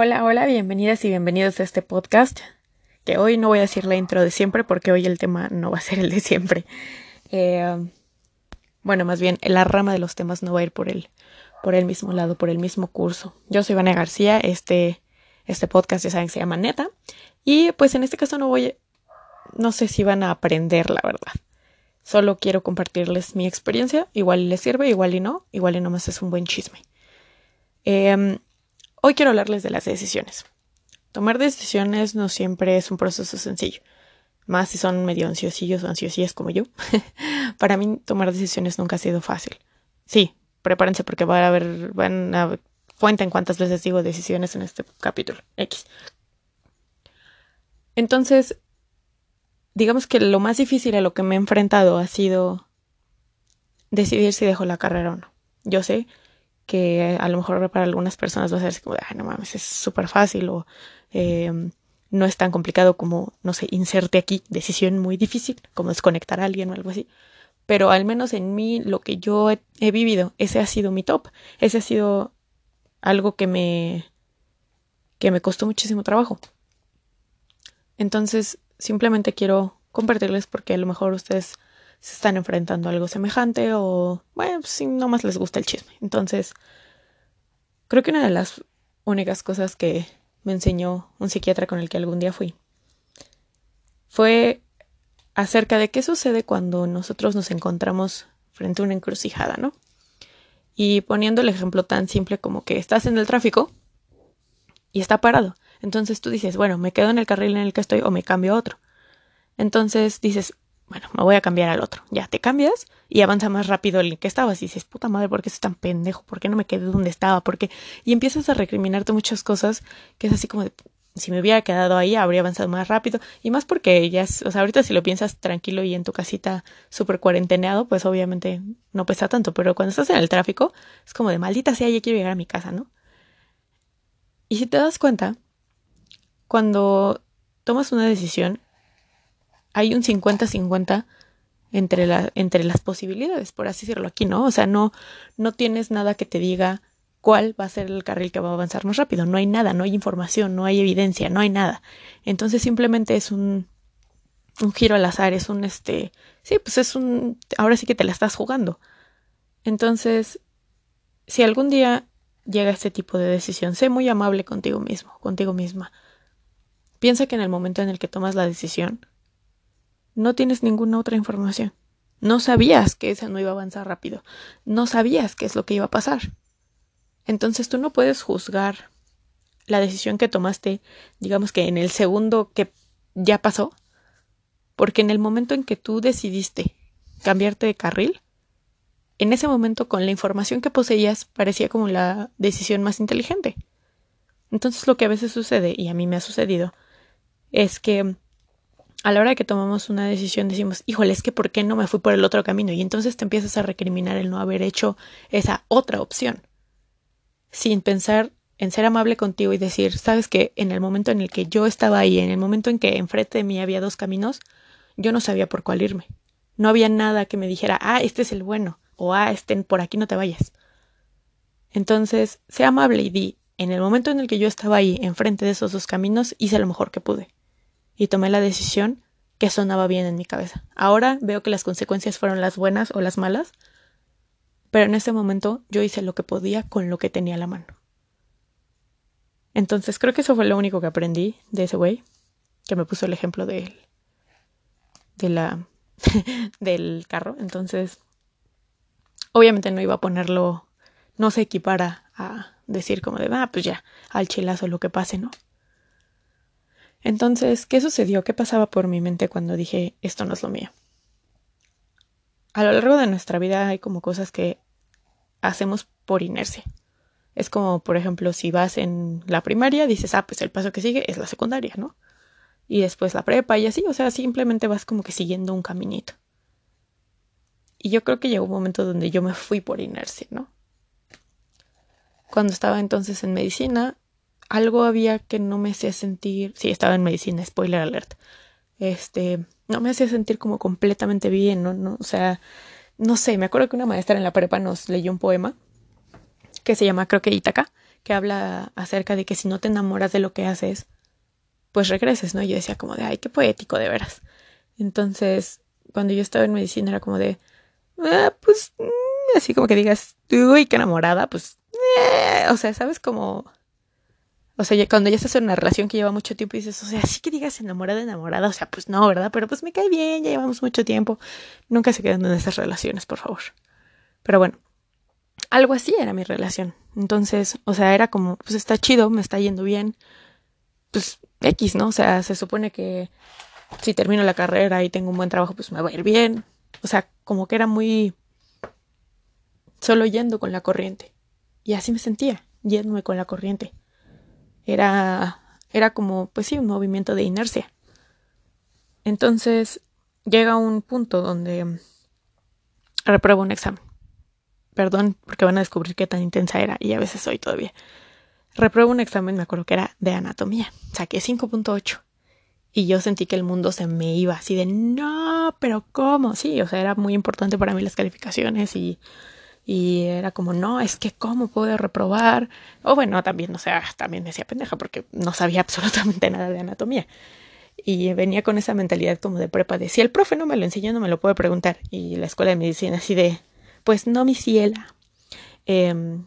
Hola, hola, bienvenidas y bienvenidos a este podcast. Que hoy no voy a decir la intro de siempre porque hoy el tema no va a ser el de siempre. Eh, bueno, más bien, la rama de los temas no va a ir por el, por el mismo lado, por el mismo curso. Yo soy Vania García, este, este podcast ya saben se llama Neta. Y pues en este caso no voy, no sé si van a aprender, la verdad. Solo quiero compartirles mi experiencia. Igual les sirve, igual y no. Igual y nomás es un buen chisme. Eh, Hoy quiero hablarles de las decisiones. Tomar decisiones no siempre es un proceso sencillo, más si son medio ansiosillos o ansiosillas como yo. Para mí tomar decisiones nunca ha sido fácil. Sí, prepárense porque va a haber, van a en cuántas veces digo decisiones en este capítulo X. Entonces, digamos que lo más difícil a lo que me he enfrentado ha sido decidir si dejo la carrera o no. Yo sé que a lo mejor para algunas personas va a ser así como, ay, no mames, es súper fácil o em, no es tan complicado como, no sé, inserte aquí, decisión muy difícil, como desconectar a alguien o algo así. Pero al menos en mí, lo que yo he, he vivido, ese ha sido mi top. Ese ha sido algo que me, que me costó muchísimo trabajo. Entonces, simplemente quiero compartirles porque a lo mejor ustedes se están enfrentando a algo semejante o, bueno, si no más les gusta el chisme. Entonces, creo que una de las únicas cosas que me enseñó un psiquiatra con el que algún día fui fue acerca de qué sucede cuando nosotros nos encontramos frente a una encrucijada, ¿no? Y poniendo el ejemplo tan simple como que estás en el tráfico y está parado. Entonces tú dices, bueno, me quedo en el carril en el que estoy o me cambio a otro. Entonces dices, bueno, me voy a cambiar al otro. Ya te cambias y avanza más rápido el que estabas. Y dices, puta madre, ¿por qué soy tan pendejo? ¿Por qué no me quedé donde estaba? ¿Por qué? Y empiezas a recriminarte muchas cosas que es así como de, si me hubiera quedado ahí, habría avanzado más rápido. Y más porque ya, es, o sea, ahorita si lo piensas tranquilo y en tu casita súper cuarenteneado, pues obviamente no pesa tanto. Pero cuando estás en el tráfico, es como de maldita sea, ya quiero llegar a mi casa, ¿no? Y si te das cuenta, cuando tomas una decisión, hay un 50-50 entre, la, entre las posibilidades, por así decirlo aquí, ¿no? O sea, no, no tienes nada que te diga cuál va a ser el carril que va a avanzar más rápido. No hay nada, no hay información, no hay evidencia, no hay nada. Entonces simplemente es un, un giro al azar, es un este, sí, pues es un, ahora sí que te la estás jugando. Entonces, si algún día llega este tipo de decisión, sé muy amable contigo mismo, contigo misma. Piensa que en el momento en el que tomas la decisión, no tienes ninguna otra información. No sabías que esa no iba a avanzar rápido. No sabías qué es lo que iba a pasar. Entonces tú no puedes juzgar la decisión que tomaste, digamos que en el segundo que ya pasó, porque en el momento en que tú decidiste cambiarte de carril, en ese momento con la información que poseías parecía como la decisión más inteligente. Entonces lo que a veces sucede, y a mí me ha sucedido, es que a la hora que tomamos una decisión decimos, híjole, es que ¿por qué no me fui por el otro camino? Y entonces te empiezas a recriminar el no haber hecho esa otra opción, sin pensar en ser amable contigo y decir, sabes que en el momento en el que yo estaba ahí, en el momento en que enfrente de mí había dos caminos, yo no sabía por cuál irme. No había nada que me dijera, ah, este es el bueno, o ah, este por aquí no te vayas. Entonces, sea amable y di, en el momento en el que yo estaba ahí, enfrente de esos dos caminos, hice lo mejor que pude y tomé la decisión que sonaba bien en mi cabeza. Ahora veo que las consecuencias fueron las buenas o las malas, pero en ese momento yo hice lo que podía con lo que tenía a la mano. Entonces creo que eso fue lo único que aprendí de ese güey, que me puso el ejemplo de, de la, del carro. Entonces, obviamente no iba a ponerlo, no se equipara a decir como de, ah, pues ya, al chilazo lo que pase, ¿no? Entonces, ¿qué sucedió? ¿Qué pasaba por mi mente cuando dije esto no es lo mío? A lo largo de nuestra vida hay como cosas que hacemos por inercia. Es como, por ejemplo, si vas en la primaria, dices, ah, pues el paso que sigue es la secundaria, ¿no? Y después la prepa y así, o sea, simplemente vas como que siguiendo un caminito. Y yo creo que llegó un momento donde yo me fui por inercia, ¿no? Cuando estaba entonces en medicina, algo había que no me hacía sentir, sí, estaba en medicina, spoiler alert, este, no me hacía sentir como completamente bien, ¿no? no o sea, no sé, me acuerdo que una maestra en la prepa nos leyó un poema que se llama, creo que Itaca, que habla acerca de que si no te enamoras de lo que haces, pues regreses, ¿no? Yo decía como de, ay, qué poético, de veras. Entonces, cuando yo estaba en medicina era como de, ah, pues, mm", así como que digas, uy, qué enamorada, pues, eh", o sea, ¿sabes? Como, o sea, cuando ya estás en una relación que lleva mucho tiempo y dices, o sea, sí que digas enamorada, enamorada, o sea, pues no, ¿verdad? Pero pues me cae bien, ya llevamos mucho tiempo. Nunca se quedan en esas relaciones, por favor. Pero bueno, algo así era mi relación. Entonces, o sea, era como, pues está chido, me está yendo bien. Pues X, ¿no? O sea, se supone que si termino la carrera y tengo un buen trabajo, pues me va a ir bien. O sea, como que era muy solo yendo con la corriente. Y así me sentía, yéndome con la corriente. Era, era como, pues sí, un movimiento de inercia. Entonces llega un punto donde repruebo un examen. Perdón, porque van a descubrir qué tan intensa era y a veces soy todavía. Repruebo un examen, me acuerdo que era de anatomía. Saqué 5.8. Y yo sentí que el mundo se me iba así de no, pero ¿cómo? Sí, o sea, era muy importante para mí las calificaciones y, y era como, no, es que ¿cómo puedo reprobar? O bueno, también, o sea, también decía pendeja porque no sabía absolutamente nada de anatomía. Y venía con esa mentalidad como de prepa de si el profe no me lo enseñó, no me lo puede preguntar. Y la escuela de medicina así de, pues no, mi ciela. Em,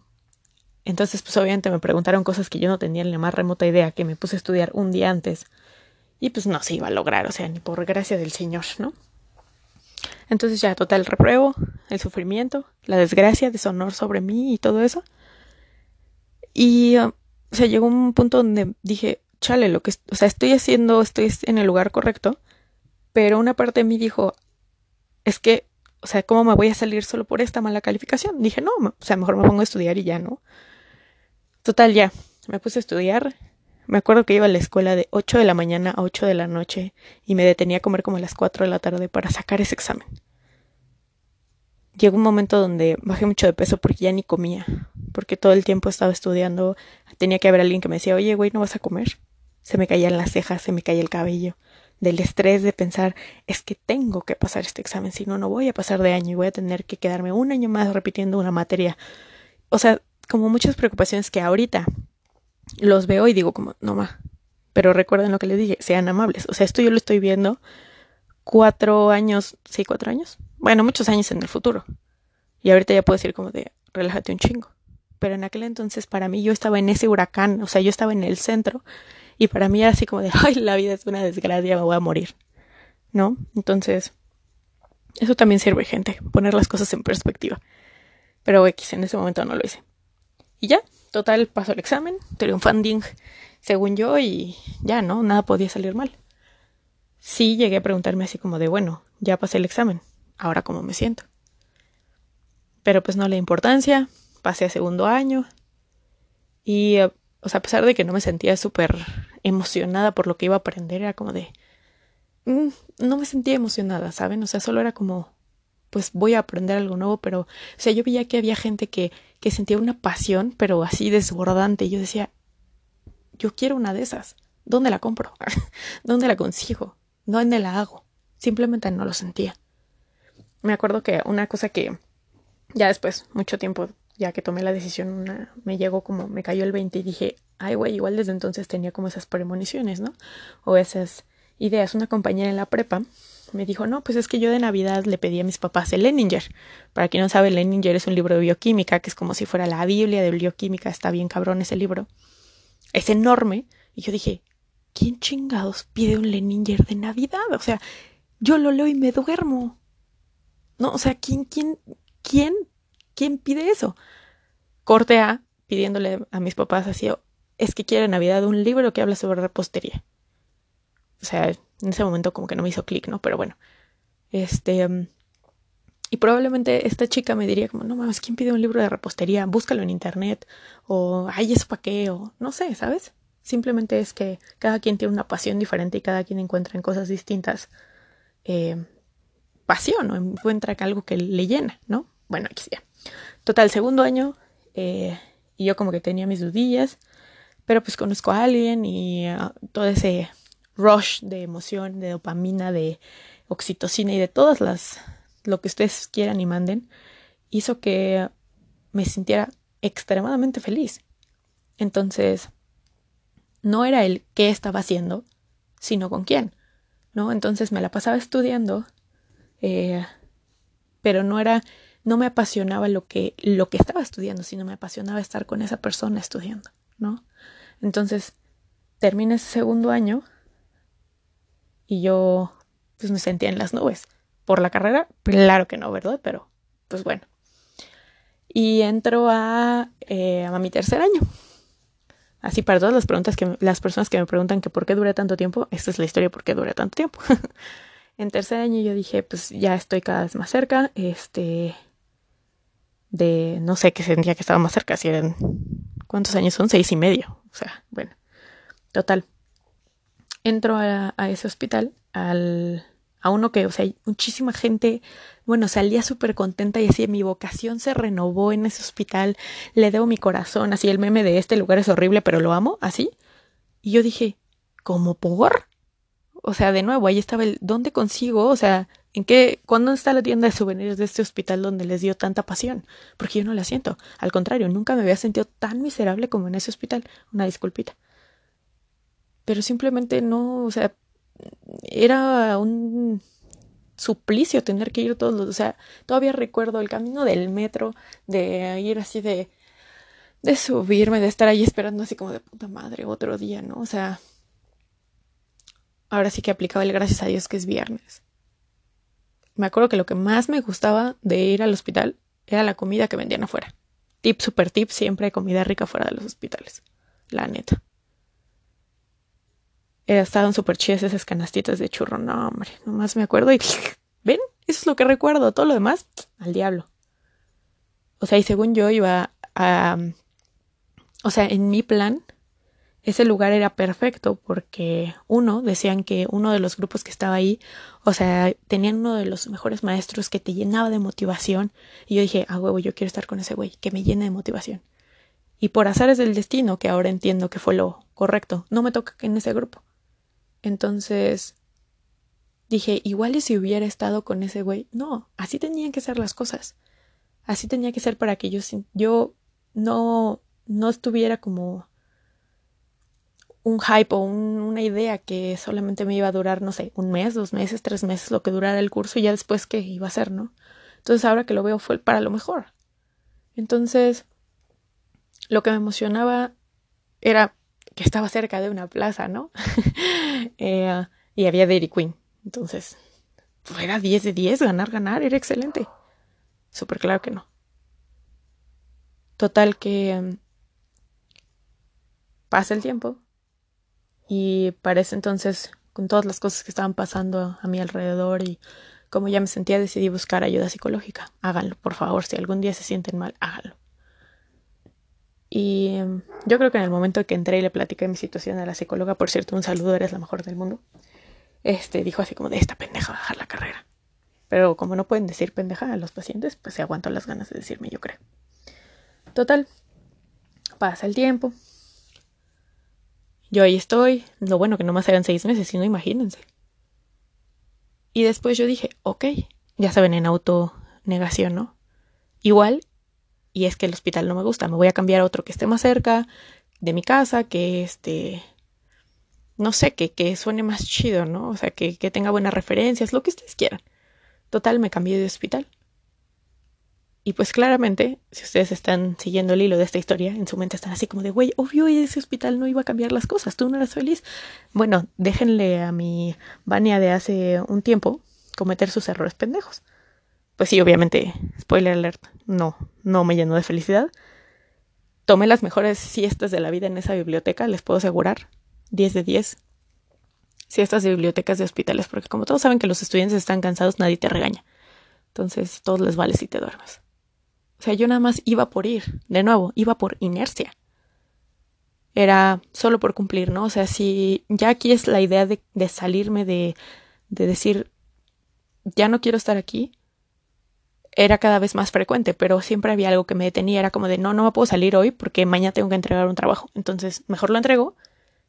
entonces, pues obviamente me preguntaron cosas que yo no tenía ni la más remota idea, que me puse a estudiar un día antes. Y pues no se iba a lograr, o sea, ni por gracia del Señor, ¿no? Entonces ya total repruebo, el sufrimiento, la desgracia, deshonor sobre mí y todo eso. Y uh, o sea, llegó un punto donde dije, chale, lo que, o sea, estoy haciendo, estoy en el lugar correcto, pero una parte de mí dijo, es que o sea, ¿cómo me voy a salir solo por esta mala calificación? Dije, no, o sea, mejor me pongo a estudiar y ya, ¿no? Total, ya, me puse a estudiar. Me acuerdo que iba a la escuela de 8 de la mañana a 8 de la noche y me detenía a comer como a las 4 de la tarde para sacar ese examen. Llegó un momento donde bajé mucho de peso porque ya ni comía, porque todo el tiempo estaba estudiando, tenía que haber alguien que me decía, oye, güey, ¿no vas a comer? Se me caían las cejas, se me caía el cabello del estrés de pensar es que tengo que pasar este examen, si no, no voy a pasar de año y voy a tener que quedarme un año más repitiendo una materia. O sea, como muchas preocupaciones que ahorita los veo y digo como, no ma, pero recuerden lo que les dije, sean amables. O sea, esto yo lo estoy viendo cuatro años, sí, cuatro años. Bueno, muchos años en el futuro. Y ahorita ya puedo decir como de, relájate un chingo. Pero en aquel entonces para mí yo estaba en ese huracán, o sea, yo estaba en el centro y para mí era así como de, ay, la vida es una desgracia, me voy a morir. ¿No? Entonces, eso también sirve, gente, poner las cosas en perspectiva. Pero X, en ese momento no lo hice. Y ya, total, pasó el examen, triunfanding, según yo, y ya, ¿no? Nada podía salir mal. Sí llegué a preguntarme así como de, bueno, ya pasé el examen, ahora cómo me siento. Pero pues no le importancia, pasé a segundo año y eh, o sea, a pesar de que no me sentía súper emocionada por lo que iba a aprender, era como de... Mm, no me sentía emocionada, ¿saben? O sea, solo era como, pues voy a aprender algo nuevo, pero, o sea, yo veía que había gente que, que sentía una pasión, pero así desbordante, y yo decía, yo quiero una de esas. ¿Dónde la compro? ¿Dónde la consigo? ¿Dónde la hago? Simplemente no lo sentía. Me acuerdo que una cosa que ya después, mucho tiempo ya que tomé la decisión, me llegó como, me cayó el 20 y dije, ay, güey, igual desde entonces tenía como esas premoniciones, ¿no? O esas ideas. Una compañera en la prepa me dijo, no, pues es que yo de Navidad le pedí a mis papás el Leninger. Para quien no sabe, Leninger es un libro de bioquímica, que es como si fuera la Biblia de bioquímica, está bien cabrón ese libro. Es enorme. Y yo dije, ¿quién chingados pide un Leninger de Navidad? O sea, yo lo leo y me duermo. No, o sea, ¿quién, quién, quién ¿Quién pide eso? Corte A, pidiéndole a mis papás así, es que quiere Navidad un libro que habla sobre repostería. O sea, en ese momento como que no me hizo clic, ¿no? Pero bueno. Este... Um, y probablemente esta chica me diría como, no mames, ¿quién pide un libro de repostería? Búscalo en internet. O, ay, ¿eso para qué? O, no sé, ¿sabes? Simplemente es que cada quien tiene una pasión diferente y cada quien encuentra en cosas distintas eh, pasión o encuentra algo que le llena, ¿no? Bueno, aquí sí. Total, segundo año, eh, y yo como que tenía mis dudillas, pero pues conozco a alguien y ah, todo ese rush de emoción, de dopamina, de oxitocina y de todas las, lo que ustedes quieran y manden, hizo que me sintiera extremadamente feliz. Entonces, no era el qué estaba haciendo, sino con quién, ¿no? Entonces me la pasaba estudiando, eh, pero no era, no me apasionaba lo que, lo que estaba estudiando, sino me apasionaba estar con esa persona estudiando, ¿no? Entonces, terminé ese segundo año y yo, pues me sentía en las nubes. ¿Por la carrera? Claro que no, ¿verdad? Pero, pues bueno. Y entro a, eh, a mi tercer año. Así para todas las preguntas que las personas que me preguntan que por qué duré tanto tiempo, esta es la historia por qué duré tanto tiempo. en tercer año yo dije, pues ya estoy cada vez más cerca, este de no sé qué sentía que estaba más cerca, si eran ¿cuántos años son? Seis y medio. O sea, bueno. Total. Entro a, a ese hospital, al a uno que, o sea, muchísima gente, bueno, salía súper contenta y así, mi vocación se renovó en ese hospital, le debo mi corazón, así el meme de este lugar es horrible, pero lo amo, así. Y yo dije, ¿cómo por? O sea, de nuevo, ahí estaba el, ¿dónde consigo? O sea, ¿en qué, cuándo está la tienda de souvenirs de este hospital donde les dio tanta pasión? Porque yo no la siento. Al contrario, nunca me había sentido tan miserable como en ese hospital. Una disculpita. Pero simplemente no, o sea, era un suplicio tener que ir todos los, o sea, todavía recuerdo el camino del metro, de ir así de, de subirme, de estar ahí esperando así como de puta madre otro día, ¿no? O sea, ahora sí que aplicaba el gracias a Dios que es viernes. Me acuerdo que lo que más me gustaba de ir al hospital era la comida que vendían afuera. Tip, super tip, siempre hay comida rica fuera de los hospitales. La neta. Estaban súper chidas esas canastitas de churro. No, hombre, nomás me acuerdo y ven, eso es lo que recuerdo. Todo lo demás, al diablo. O sea, y según yo iba a... O sea, en mi plan, ese lugar era perfecto porque uno, decían que uno de los grupos que estaba ahí, o sea, tenían uno de los mejores maestros que te llenaba de motivación. Y yo dije, ah, huevo, yo quiero estar con ese güey, que me llene de motivación. Y por azares del destino, que ahora entiendo que fue lo correcto, no me toca en ese grupo. Entonces dije, igual y si hubiera estado con ese güey, no, así tenían que ser las cosas. Así tenía que ser para que yo, yo no, no estuviera como un hype o una idea que solamente me iba a durar, no sé, un mes, dos meses, tres meses, lo que durara el curso y ya después qué iba a ser, ¿no? Entonces ahora que lo veo fue para lo mejor. Entonces, lo que me emocionaba era que estaba cerca de una plaza, ¿no? Eh, y había Dairy Queen. Entonces, pues era 10 de 10, ganar, ganar, era excelente. Súper claro que no. Total que em, pasa el tiempo y parece entonces, con todas las cosas que estaban pasando a mi alrededor y como ya me sentía, decidí buscar ayuda psicológica. Háganlo, por favor, si algún día se sienten mal, háganlo. Y yo creo que en el momento que entré y le platiqué mi situación a la psicóloga, por cierto, un saludo, eres la mejor del mundo, este dijo así como de esta pendeja va a dejar la carrera. Pero como no pueden decir pendeja a los pacientes, pues se aguantó las ganas de decirme, yo creo. Total, pasa el tiempo. Yo ahí estoy. Lo bueno que no más eran seis meses, sino imagínense. Y después yo dije, ok, ya saben, en autonegación, ¿no? Igual y es que el hospital no me gusta, me voy a cambiar a otro que esté más cerca de mi casa, que este, no sé, que, que suene más chido, ¿no? O sea, que, que tenga buenas referencias, lo que ustedes quieran. Total, me cambié de hospital. Y pues claramente, si ustedes están siguiendo el hilo de esta historia, en su mente están así como de, güey, obvio ese hospital no iba a cambiar las cosas, tú no eras feliz. Bueno, déjenle a mi Vania de hace un tiempo cometer sus errores pendejos pues sí, obviamente, spoiler alert, no, no me llenó de felicidad. Tomé las mejores siestas de la vida en esa biblioteca, les puedo asegurar, 10 de 10. Siestas de bibliotecas de hospitales, porque como todos saben que los estudiantes están cansados, nadie te regaña. Entonces, todos les vale si te duermes. O sea, yo nada más iba por ir, de nuevo, iba por inercia. Era solo por cumplir, ¿no? O sea, si ya aquí es la idea de, de salirme de, de decir, ya no quiero estar aquí, era cada vez más frecuente, pero siempre había algo que me detenía, era como de no, no me puedo salir hoy porque mañana tengo que entregar un trabajo, entonces mejor lo entrego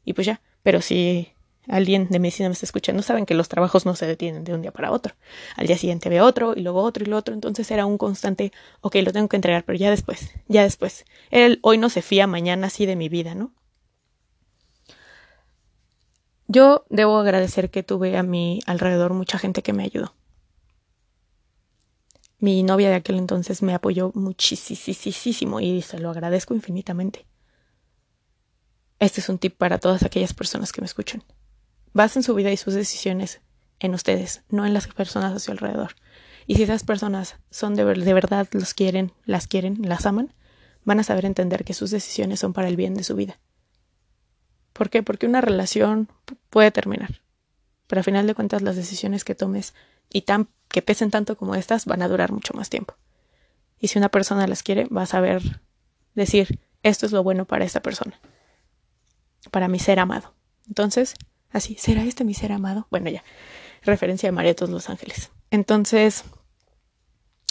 y pues ya, pero si alguien de medicina me está escuchando, saben que los trabajos no se detienen de un día para otro. Al día siguiente ve otro y luego otro y lo otro. Entonces era un constante, ok, lo tengo que entregar, pero ya después, ya después. Hoy no se fía, mañana sí de mi vida, ¿no? Yo debo agradecer que tuve a mi alrededor mucha gente que me ayudó. Mi novia de aquel entonces me apoyó muchísimo y se lo agradezco infinitamente. Este es un tip para todas aquellas personas que me escuchan. Basen su vida y sus decisiones en ustedes, no en las personas a su alrededor. Y si esas personas son de, de verdad los quieren, las quieren, las aman, van a saber entender que sus decisiones son para el bien de su vida. ¿Por qué? Porque una relación puede terminar. Pero al final de cuentas las decisiones que tomes y tan, que pesen tanto como estas van a durar mucho más tiempo. Y si una persona las quiere, va a saber decir, esto es lo bueno para esta persona. Para mi ser amado. Entonces, Así, ¿será este mi ser amado? Bueno, ya, referencia a María Los Ángeles. Entonces,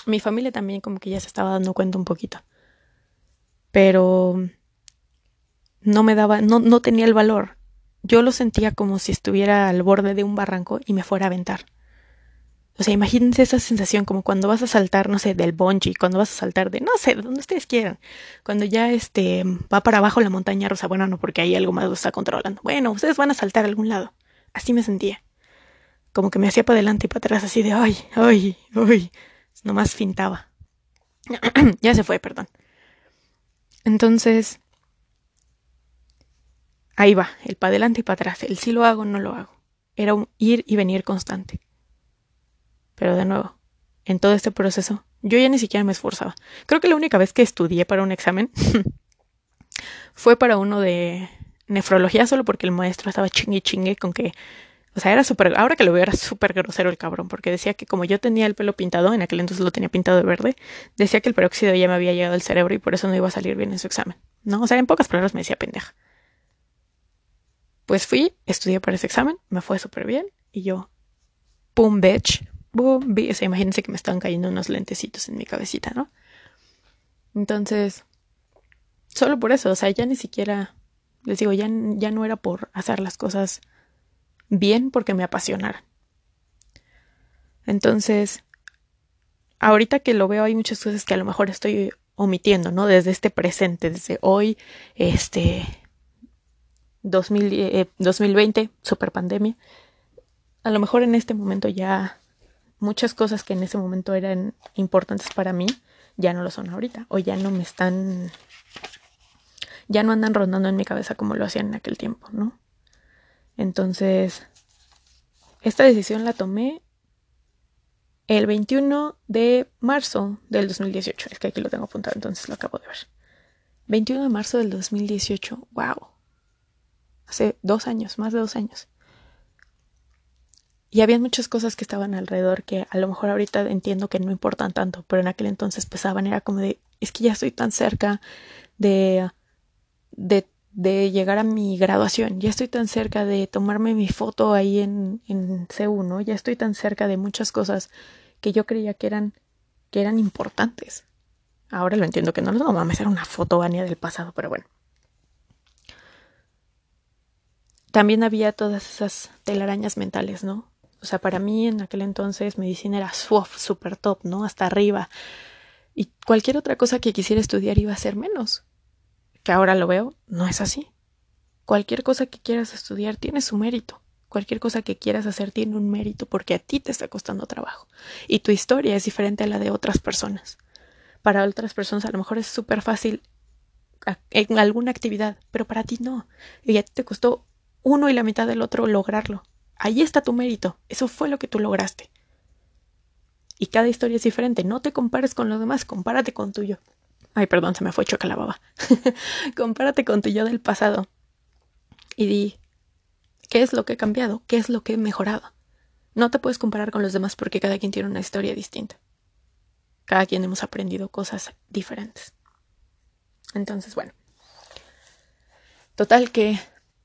mi familia también como que ya se estaba dando cuenta un poquito. Pero no me daba, no, no tenía el valor. Yo lo sentía como si estuviera al borde de un barranco y me fuera a aventar. O sea, imagínense esa sensación como cuando vas a saltar, no sé, del bungee, cuando vas a saltar de, no sé, de donde ustedes quieran. Cuando ya este va para abajo la montaña rosa, bueno, no, porque ahí algo más lo está controlando. Bueno, ustedes van a saltar a algún lado. Así me sentía. Como que me hacía para adelante y para atrás, así de, ay, ay, ay. Nomás fintaba. ya se fue, perdón. Entonces, ahí va, el para adelante y para atrás. El sí lo hago, no lo hago. Era un ir y venir constante. Pero de nuevo, en todo este proceso, yo ya ni siquiera me esforzaba. Creo que la única vez que estudié para un examen fue para uno de nefrología, solo porque el maestro estaba chingue chingue con que. O sea, era súper. Ahora que lo veo, era súper grosero el cabrón, porque decía que como yo tenía el pelo pintado, en aquel entonces lo tenía pintado de verde, decía que el peróxido ya me había llegado al cerebro y por eso no iba a salir bien en su examen. ¿No? O sea, en pocas palabras me decía pendeja. Pues fui, estudié para ese examen, me fue súper bien, y yo, pum, bitch, boom, o imagínense que me están cayendo unos lentecitos en mi cabecita, ¿no? Entonces, solo por eso, o sea, ya ni siquiera, les digo, ya, ya no era por hacer las cosas bien porque me apasionaran. Entonces, ahorita que lo veo hay muchas cosas que a lo mejor estoy omitiendo, ¿no? Desde este presente, desde hoy, este 2000, 2020, super pandemia. A lo mejor en este momento ya muchas cosas que en ese momento eran importantes para mí ya no lo son ahorita o ya no me están ya no andan rondando en mi cabeza como lo hacían en aquel tiempo, ¿no? Entonces, esta decisión la tomé el 21 de marzo del 2018. Es que aquí lo tengo apuntado, entonces lo acabo de ver. 21 de marzo del 2018. ¡Wow! Hace dos años, más de dos años. Y había muchas cosas que estaban alrededor que a lo mejor ahorita entiendo que no importan tanto, pero en aquel entonces pesaban. Era como de, es que ya estoy tan cerca de, de, de llegar a mi graduación, ya estoy tan cerca de tomarme mi foto ahí en, en CU, ¿no? Ya estoy tan cerca de muchas cosas que yo creía que eran, que eran importantes. Ahora lo entiendo que no, no mames, era una foto vania del pasado, pero bueno. También había todas esas telarañas mentales, ¿no? O sea, para mí en aquel entonces medicina era super top, ¿no? Hasta arriba. Y cualquier otra cosa que quisiera estudiar iba a ser menos. Que ahora lo veo, no es así. Cualquier cosa que quieras estudiar tiene su mérito. Cualquier cosa que quieras hacer tiene un mérito porque a ti te está costando trabajo. Y tu historia es diferente a la de otras personas. Para otras personas a lo mejor es súper fácil en alguna actividad, pero para ti no. Y a ti te costó uno y la mitad del otro lograrlo. Ahí está tu mérito. Eso fue lo que tú lograste. Y cada historia es diferente. No te compares con los demás, compárate con tuyo. Ay, perdón, se me fue choca la baba. compárate con tu yo del pasado. Y di, ¿qué es lo que he cambiado? ¿Qué es lo que he mejorado? No te puedes comparar con los demás porque cada quien tiene una historia distinta. Cada quien hemos aprendido cosas diferentes. Entonces, bueno. Total que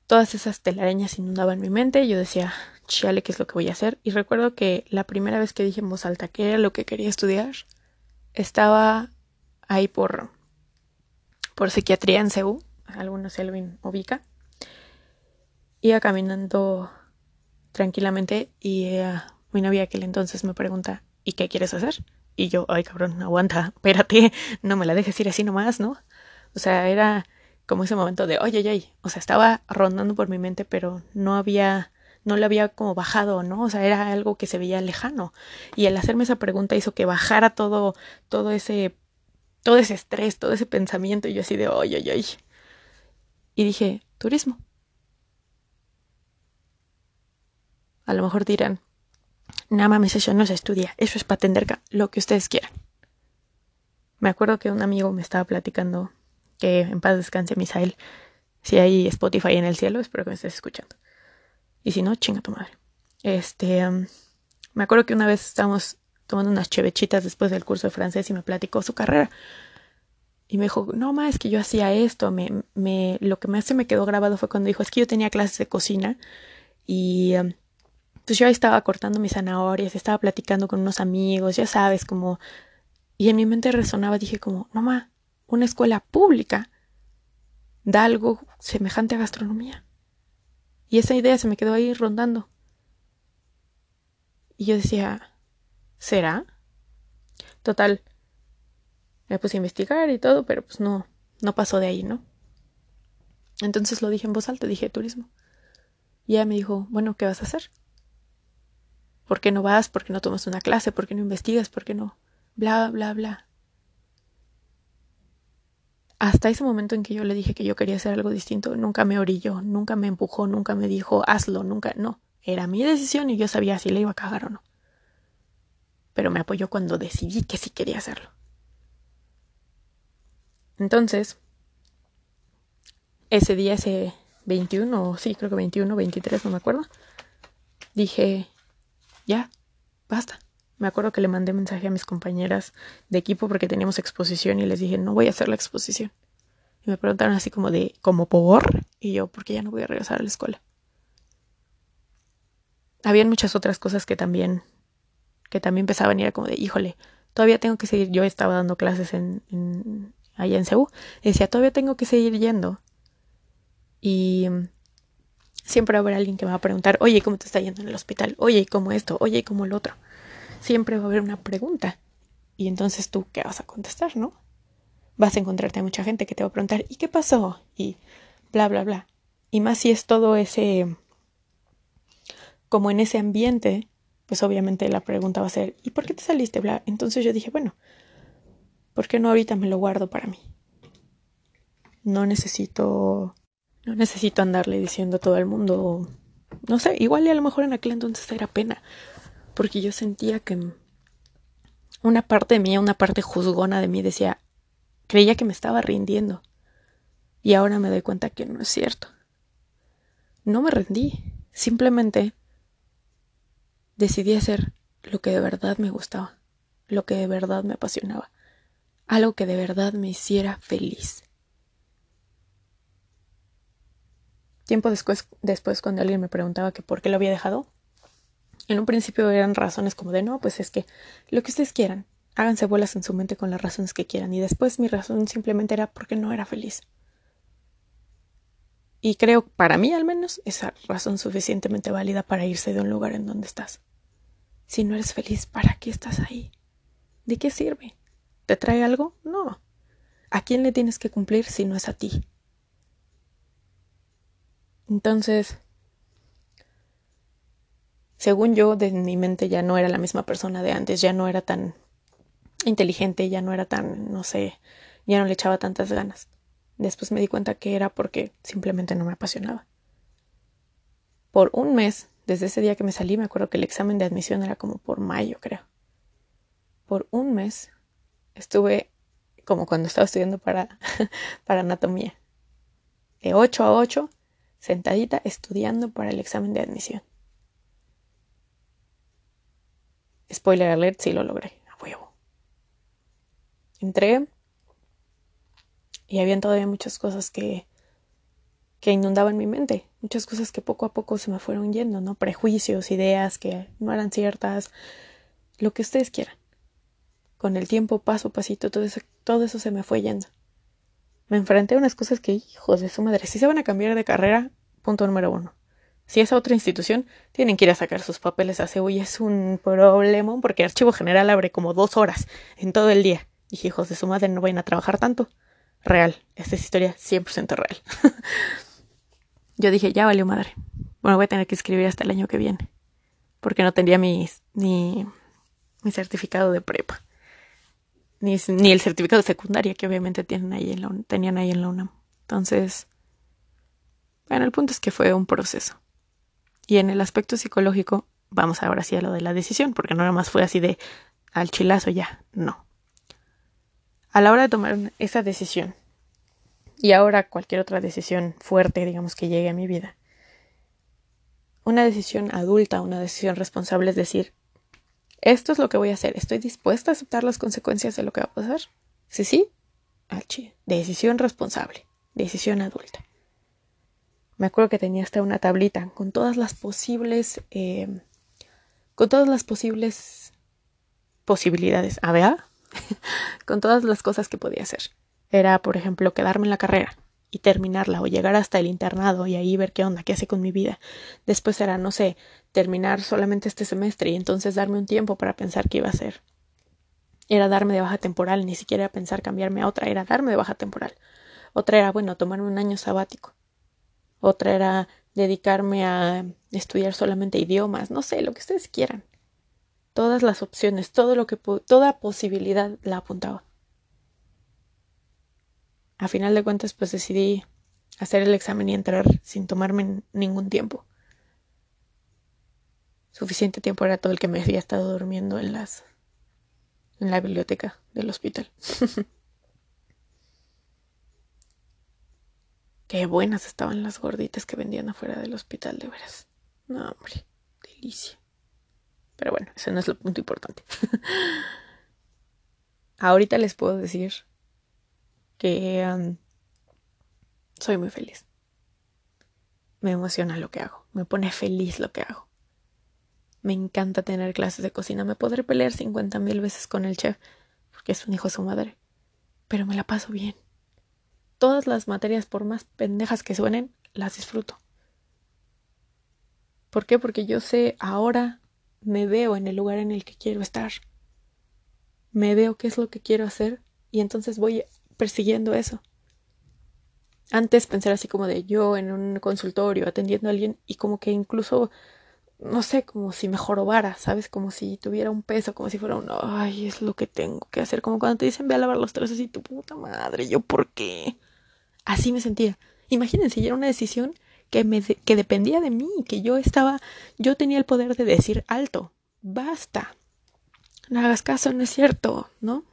todas esas telarañas inundaban mi mente. Yo decía, chale, ¿qué es lo que voy a hacer? Y recuerdo que la primera vez que dije en voz alta que era lo que quería estudiar, estaba ahí por, por psiquiatría en CEU, algunos se lo ubica. iba caminando tranquilamente y eh, mi novia aquel entonces me pregunta, ¿y qué quieres hacer? Y yo, ay cabrón, aguanta, espérate, no me la dejes ir así nomás, ¿no? O sea, era como ese momento de, oye, oye, o sea, estaba rondando por mi mente, pero no había, no le había como bajado, ¿no? O sea, era algo que se veía lejano. Y el hacerme esa pregunta hizo que bajara todo, todo ese, todo ese estrés, todo ese pensamiento, y yo así de, oye, oye. Y dije, turismo. A lo mejor dirán, nada mames, eso no se estudia, eso es para atender lo que ustedes quieran. Me acuerdo que un amigo me estaba platicando que en paz descanse Misael. Si hay Spotify en el cielo, espero que me estés escuchando. Y si no, chinga tu madre. Este, me acuerdo que una vez estábamos tomando unas chevechitas después del curso de francés y me platicó su carrera. Y me dijo, no más, es que yo hacía esto. Me, me, lo que más se me quedó grabado fue cuando dijo, es que yo tenía clases de cocina y pues yo estaba cortando mis zanahorias, estaba platicando con unos amigos, ya sabes, como... Y en mi mente resonaba, dije como, no ma, una escuela pública da algo semejante a gastronomía. Y esa idea se me quedó ahí rondando. Y yo decía, ¿será? Total, me puse a investigar y todo, pero pues no, no pasó de ahí, ¿no? Entonces lo dije en voz alta, dije turismo. Y ella me dijo, bueno, ¿qué vas a hacer? ¿Por qué no vas? ¿Por qué no tomas una clase? ¿Por qué no investigas? ¿Por qué no? Bla, bla, bla. Hasta ese momento en que yo le dije que yo quería hacer algo distinto, nunca me orilló, nunca me empujó, nunca me dijo, hazlo, nunca, no. Era mi decisión y yo sabía si le iba a cagar o no. Pero me apoyó cuando decidí que sí quería hacerlo. Entonces, ese día, ese 21, sí, creo que 21, 23, no me acuerdo, dije, ya, basta. Me acuerdo que le mandé mensaje a mis compañeras de equipo porque teníamos exposición y les dije, no voy a hacer la exposición. Y me preguntaron así como de, ¿como por? Y yo, porque ya no voy a regresar a la escuela. Habían muchas otras cosas que también, que también empezaban y era como de, híjole, todavía tengo que seguir. Yo estaba dando clases en, allá en Ceú. decía, todavía tengo que seguir yendo. Y siempre va a haber alguien que me va a preguntar, oye, ¿cómo te está yendo en el hospital? Oye, ¿cómo esto? Oye, ¿cómo el otro? Siempre va a haber una pregunta. Y entonces tú, ¿qué vas a contestar, no? Vas a encontrarte a mucha gente que te va a preguntar, ¿y qué pasó? Y bla, bla, bla. Y más si es todo ese, como en ese ambiente, pues obviamente la pregunta va a ser, ¿y por qué te saliste? Bla. Entonces yo dije, bueno, ¿por qué no ahorita me lo guardo para mí? No necesito, no necesito andarle diciendo a todo el mundo, no sé, igual y a lo mejor en aquel entonces era pena, porque yo sentía que una parte de mí, una parte juzgona de mí decía, creía que me estaba rindiendo. Y ahora me doy cuenta que no es cierto. No me rendí, simplemente decidí hacer lo que de verdad me gustaba, lo que de verdad me apasionaba, algo que de verdad me hiciera feliz. Tiempo después, después cuando alguien me preguntaba que por qué lo había dejado, en un principio eran razones como de no, pues es que lo que ustedes quieran, háganse bolas en su mente con las razones que quieran. Y después mi razón simplemente era porque no era feliz. Y creo, para mí al menos, esa razón suficientemente válida para irse de un lugar en donde estás. Si no eres feliz, ¿para qué estás ahí? ¿De qué sirve? ¿Te trae algo? No. ¿A quién le tienes que cumplir si no es a ti? Entonces, según yo, de mi mente ya no era la misma persona de antes, ya no era tan inteligente, ya no era tan, no sé, ya no le echaba tantas ganas. Después me di cuenta que era porque simplemente no me apasionaba. Por un mes, desde ese día que me salí, me acuerdo que el examen de admisión era como por mayo, creo. Por un mes estuve como cuando estaba estudiando para, para anatomía. De 8 a 8, sentadita, estudiando para el examen de admisión. Spoiler alert, sí lo logré, a huevo. Entré y habían todavía muchas cosas que, que inundaban mi mente, muchas cosas que poco a poco se me fueron yendo, ¿no? Prejuicios, ideas que no eran ciertas, lo que ustedes quieran. Con el tiempo, paso a pasito, todo eso, todo eso se me fue yendo. Me enfrenté a unas cosas que, hijos de su madre, si se van a cambiar de carrera, punto número uno. Si es a otra institución, tienen que ir a sacar sus papeles a CEU es un problema porque archivo general abre como dos horas en todo el día. Y hijos de su madre no vayan a trabajar tanto. Real, esta es historia 100% real. Yo dije, ya valió madre. Bueno, voy a tener que escribir hasta el año que viene. Porque no tendría mi, ni mi certificado de prepa. Ni, ni, el certificado de secundaria que obviamente tienen ahí en la, tenían ahí en la UNAM. Entonces, bueno, el punto es que fue un proceso. Y en el aspecto psicológico, vamos ahora sí a lo de la decisión, porque no nada más fue así de al chilazo ya, no. A la hora de tomar esa decisión, y ahora cualquier otra decisión fuerte, digamos, que llegue a mi vida, una decisión adulta, una decisión responsable es decir, esto es lo que voy a hacer, estoy dispuesta a aceptar las consecuencias de lo que va a pasar. Sí, sí, decisión responsable, decisión adulta. Me acuerdo que tenía hasta una tablita con todas las posibles, eh, con todas las posibles posibilidades, a ver, con todas las cosas que podía hacer. Era, por ejemplo, quedarme en la carrera y terminarla o llegar hasta el internado y ahí ver qué onda, qué hace con mi vida. Después era, no sé, terminar solamente este semestre y entonces darme un tiempo para pensar qué iba a hacer. Era darme de baja temporal, ni siquiera pensar cambiarme a otra, era darme de baja temporal. Otra era, bueno, tomarme un año sabático. Otra era dedicarme a estudiar solamente idiomas, no sé, lo que ustedes quieran. Todas las opciones, todo lo que toda posibilidad la apuntaba. A final de cuentas, pues decidí hacer el examen y entrar sin tomarme ningún tiempo. Suficiente tiempo era todo el que me había estado durmiendo en las en la biblioteca del hospital. Qué buenas estaban las gorditas que vendían afuera del hospital, de veras. No, hombre, delicia. Pero bueno, ese no es el punto importante. Ahorita les puedo decir que soy muy feliz. Me emociona lo que hago, me pone feliz lo que hago. Me encanta tener clases de cocina, me podré pelear cincuenta mil veces con el chef, porque es un hijo de su madre, pero me la paso bien todas las materias, por más pendejas que suenen, las disfruto. ¿Por qué? Porque yo sé ahora me veo en el lugar en el que quiero estar. Me veo qué es lo que quiero hacer y entonces voy persiguiendo eso. Antes pensar así como de yo en un consultorio atendiendo a alguien y como que incluso no sé, como si me jorobara, ¿sabes? Como si tuviera un peso, como si fuera un, ay, es lo que tengo que hacer, como cuando te dicen ve a lavar los trastes y tu puta madre, yo por qué. Así me sentía. Imagínense, ya era una decisión que, me que dependía de mí, que yo estaba, yo tenía el poder de decir alto, basta, no hagas caso, no es cierto, ¿no?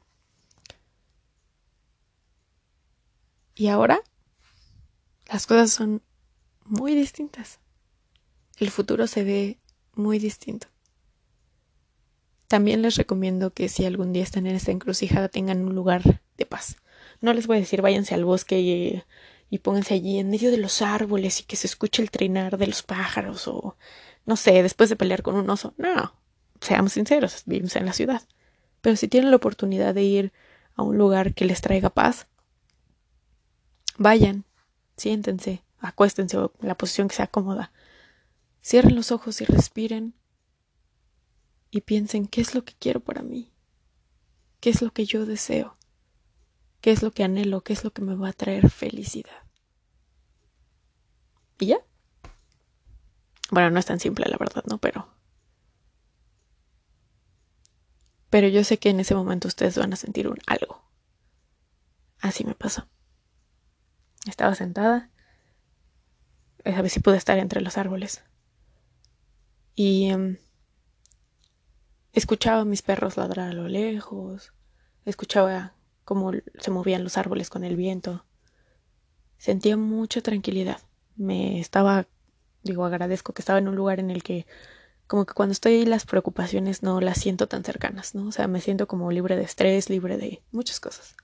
Y ahora las cosas son muy distintas. El futuro se ve muy distinto. También les recomiendo que si algún día están en esta encrucijada tengan un lugar de paz. No les voy a decir váyanse al bosque y, pónganse allí en medio de los árboles y que se escuche el trinar de los pájaros o no sé, después de pelear con un oso. No, seamos sinceros, vivimos en la ciudad. Pero si tienen la oportunidad de ir a un lugar que les traiga paz, vayan, siéntense, acuéstense en la posición que sea cómoda. Cierren los ojos y respiren y piensen qué es lo que quiero para mí, qué es lo que yo deseo qué es lo que anhelo, qué es lo que me va a traer felicidad. ¿Y ya? Bueno, no es tan simple, la verdad, ¿no? Pero... Pero yo sé que en ese momento ustedes van a sentir un algo. Así me pasó. Estaba sentada. A ver si pude estar entre los árboles. Y em, escuchaba a mis perros ladrar a lo lejos. Escuchaba cómo se movían los árboles con el viento. Sentía mucha tranquilidad. Me estaba, digo, agradezco que estaba en un lugar en el que como que cuando estoy ahí las preocupaciones no las siento tan cercanas, ¿no? O sea, me siento como libre de estrés, libre de muchas cosas.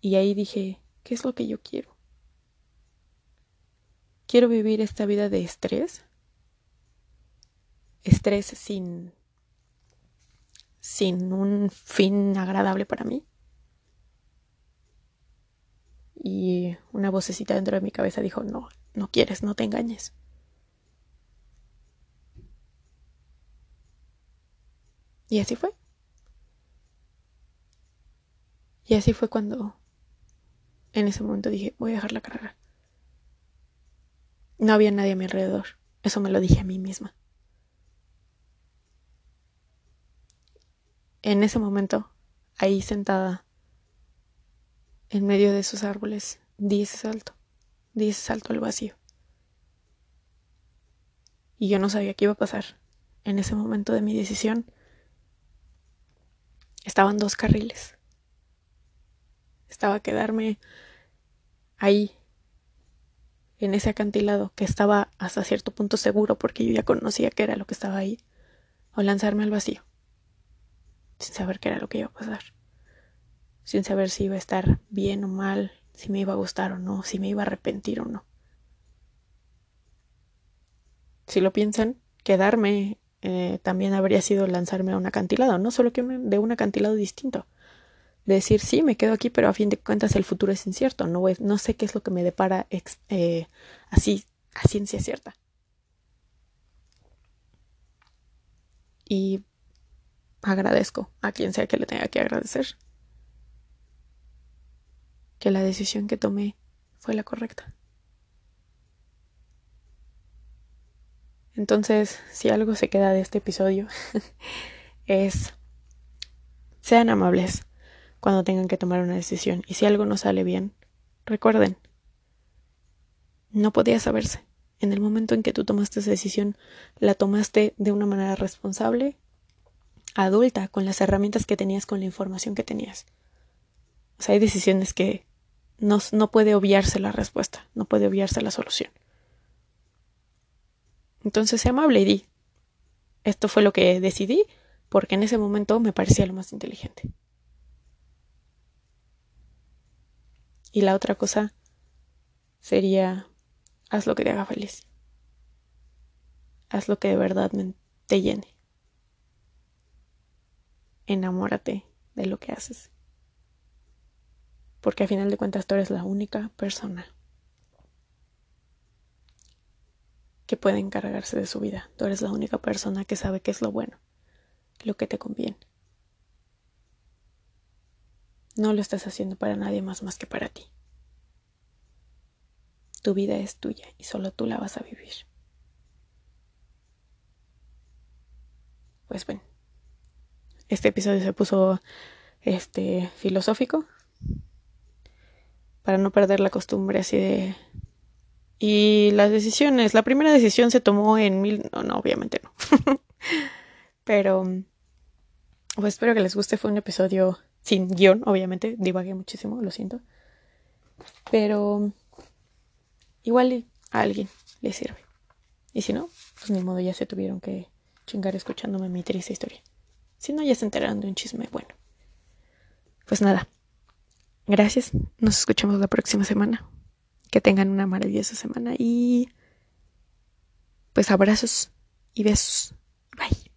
Y ahí dije, ¿qué es lo que yo quiero? Quiero vivir esta vida de estrés. Estrés sin sin un fin agradable para mí. y una vocecita dentro de mi cabeza dijo, no, no quieres, no te engañes. Y así fue. Y así fue cuando en ese momento dije, voy a dejar la carrera. No había nadie a mi alrededor. Eso me lo dije a mí misma. En ese momento, ahí sentada, en medio de esos árboles, di ese salto, di ese salto al vacío. Y yo no sabía qué iba a pasar. En ese momento de mi decisión, estaban dos carriles. Estaba quedarme ahí, en ese acantilado, que estaba hasta cierto punto seguro porque yo ya conocía qué era lo que estaba ahí, o lanzarme al vacío, sin saber qué era lo que iba a pasar, sin saber si iba a estar bien o mal, si me iba a gustar o no, si me iba a arrepentir o no. Si lo piensan, quedarme eh, también habría sido lanzarme a un acantilado, no solo que de un acantilado distinto. De decir, sí, me quedo aquí, pero a fin de cuentas el futuro es incierto, no, no sé qué es lo que me depara eh, así a ciencia cierta. Y agradezco a quien sea que le tenga que agradecer que la decisión que tomé fue la correcta. Entonces, si algo se queda de este episodio, es sean amables cuando tengan que tomar una decisión. Y si algo no sale bien, recuerden, no podía saberse. En el momento en que tú tomaste esa decisión, la tomaste de una manera responsable, adulta, con las herramientas que tenías, con la información que tenías. O sea, hay decisiones que no, no puede obviarse la respuesta, no puede obviarse la solución. Entonces, sea amable y di. Esto fue lo que decidí porque en ese momento me parecía lo más inteligente. Y la otra cosa sería, haz lo que te haga feliz. Haz lo que de verdad te llene. Enamórate de lo que haces. Porque a final de cuentas tú eres la única persona que puede encargarse de su vida. Tú eres la única persona que sabe qué es lo bueno, lo que te conviene. No lo estás haciendo para nadie más más que para ti. Tu vida es tuya y solo tú la vas a vivir. Pues bueno, este episodio se puso este filosófico para no perder la costumbre así de y las decisiones, la primera decisión se tomó en mil... No, no, obviamente no. Pero, pues espero que les guste. Fue un episodio sin guion, obviamente. Divagué muchísimo, lo siento. Pero igual a alguien le sirve. Y si no, pues ni modo, ya se tuvieron que chingar escuchándome mi triste historia. Si no, ya se enteraron de un chisme bueno. Pues nada. Gracias. Nos escuchamos la próxima semana. Que tengan una maravillosa semana y pues abrazos y besos. Bye.